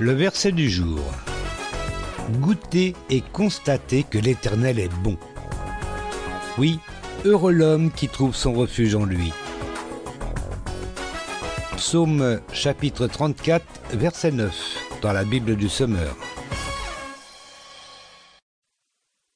Le verset du jour. Goûtez et constatez que l'Éternel est bon. Oui, heureux l'homme qui trouve son refuge en lui. Psaume chapitre 34, verset 9, dans la Bible du Sommeur.